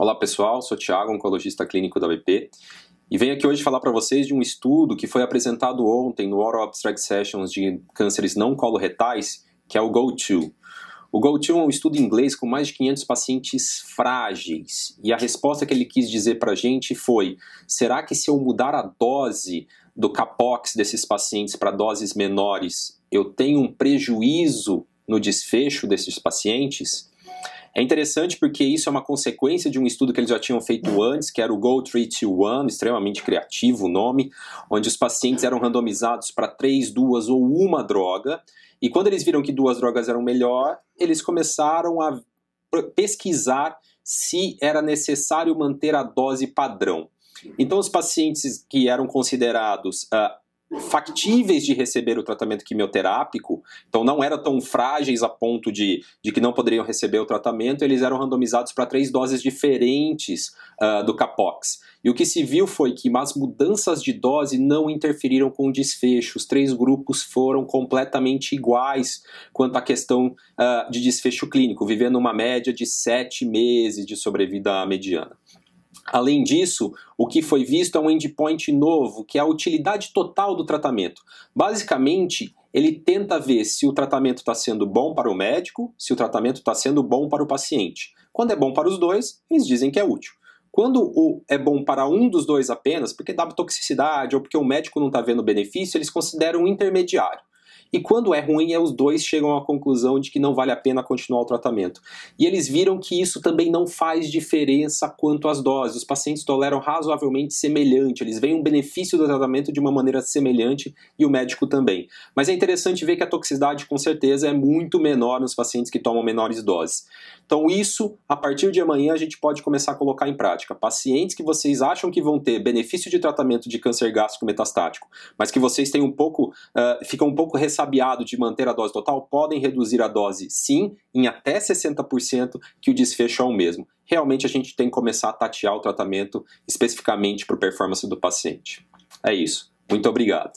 Olá pessoal, sou Thiago, oncologista clínico da BP, e venho aqui hoje falar para vocês de um estudo que foi apresentado ontem no Oral Abstract Sessions de cânceres não coloretais, que é o GO2. O GO2 é um estudo inglês com mais de 500 pacientes frágeis, e a resposta que ele quis dizer para a gente foi: será que se eu mudar a dose do capox desses pacientes para doses menores, eu tenho um prejuízo no desfecho desses pacientes? É interessante porque isso é uma consequência de um estudo que eles já tinham feito antes, que era o Go 321, extremamente criativo o nome, onde os pacientes eram randomizados para três, duas ou uma droga. E quando eles viram que duas drogas eram melhor, eles começaram a pesquisar se era necessário manter a dose padrão. Então, os pacientes que eram considerados uh, factíveis de receber o tratamento quimioterápico, então não eram tão frágeis a ponto de, de que não poderiam receber o tratamento, eles eram randomizados para três doses diferentes uh, do Capox. E o que se viu foi que as mudanças de dose não interferiram com o desfecho, os três grupos foram completamente iguais quanto à questão uh, de desfecho clínico, vivendo uma média de sete meses de sobrevida mediana. Além disso, o que foi visto é um endpoint novo, que é a utilidade total do tratamento. Basicamente, ele tenta ver se o tratamento está sendo bom para o médico, se o tratamento está sendo bom para o paciente. Quando é bom para os dois, eles dizem que é útil. Quando o é bom para um dos dois apenas, porque dá toxicidade ou porque o médico não está vendo benefício, eles consideram um intermediário. E quando é ruim, é os dois chegam à conclusão de que não vale a pena continuar o tratamento. E eles viram que isso também não faz diferença quanto às doses. Os pacientes toleram razoavelmente semelhante, eles veem um benefício do tratamento de uma maneira semelhante e o médico também. Mas é interessante ver que a toxicidade, com certeza, é muito menor nos pacientes que tomam menores doses. Então, isso, a partir de amanhã, a gente pode começar a colocar em prática. Pacientes que vocês acham que vão ter benefício de tratamento de câncer gástrico metastático, mas que vocês têm um pouco, uh, ficam um pouco ressabiados sabiado de manter a dose total podem reduzir a dose, sim, em até 60%, que o desfecho é o mesmo. Realmente a gente tem que começar a tatear o tratamento especificamente para a performance do paciente. É isso. Muito obrigado.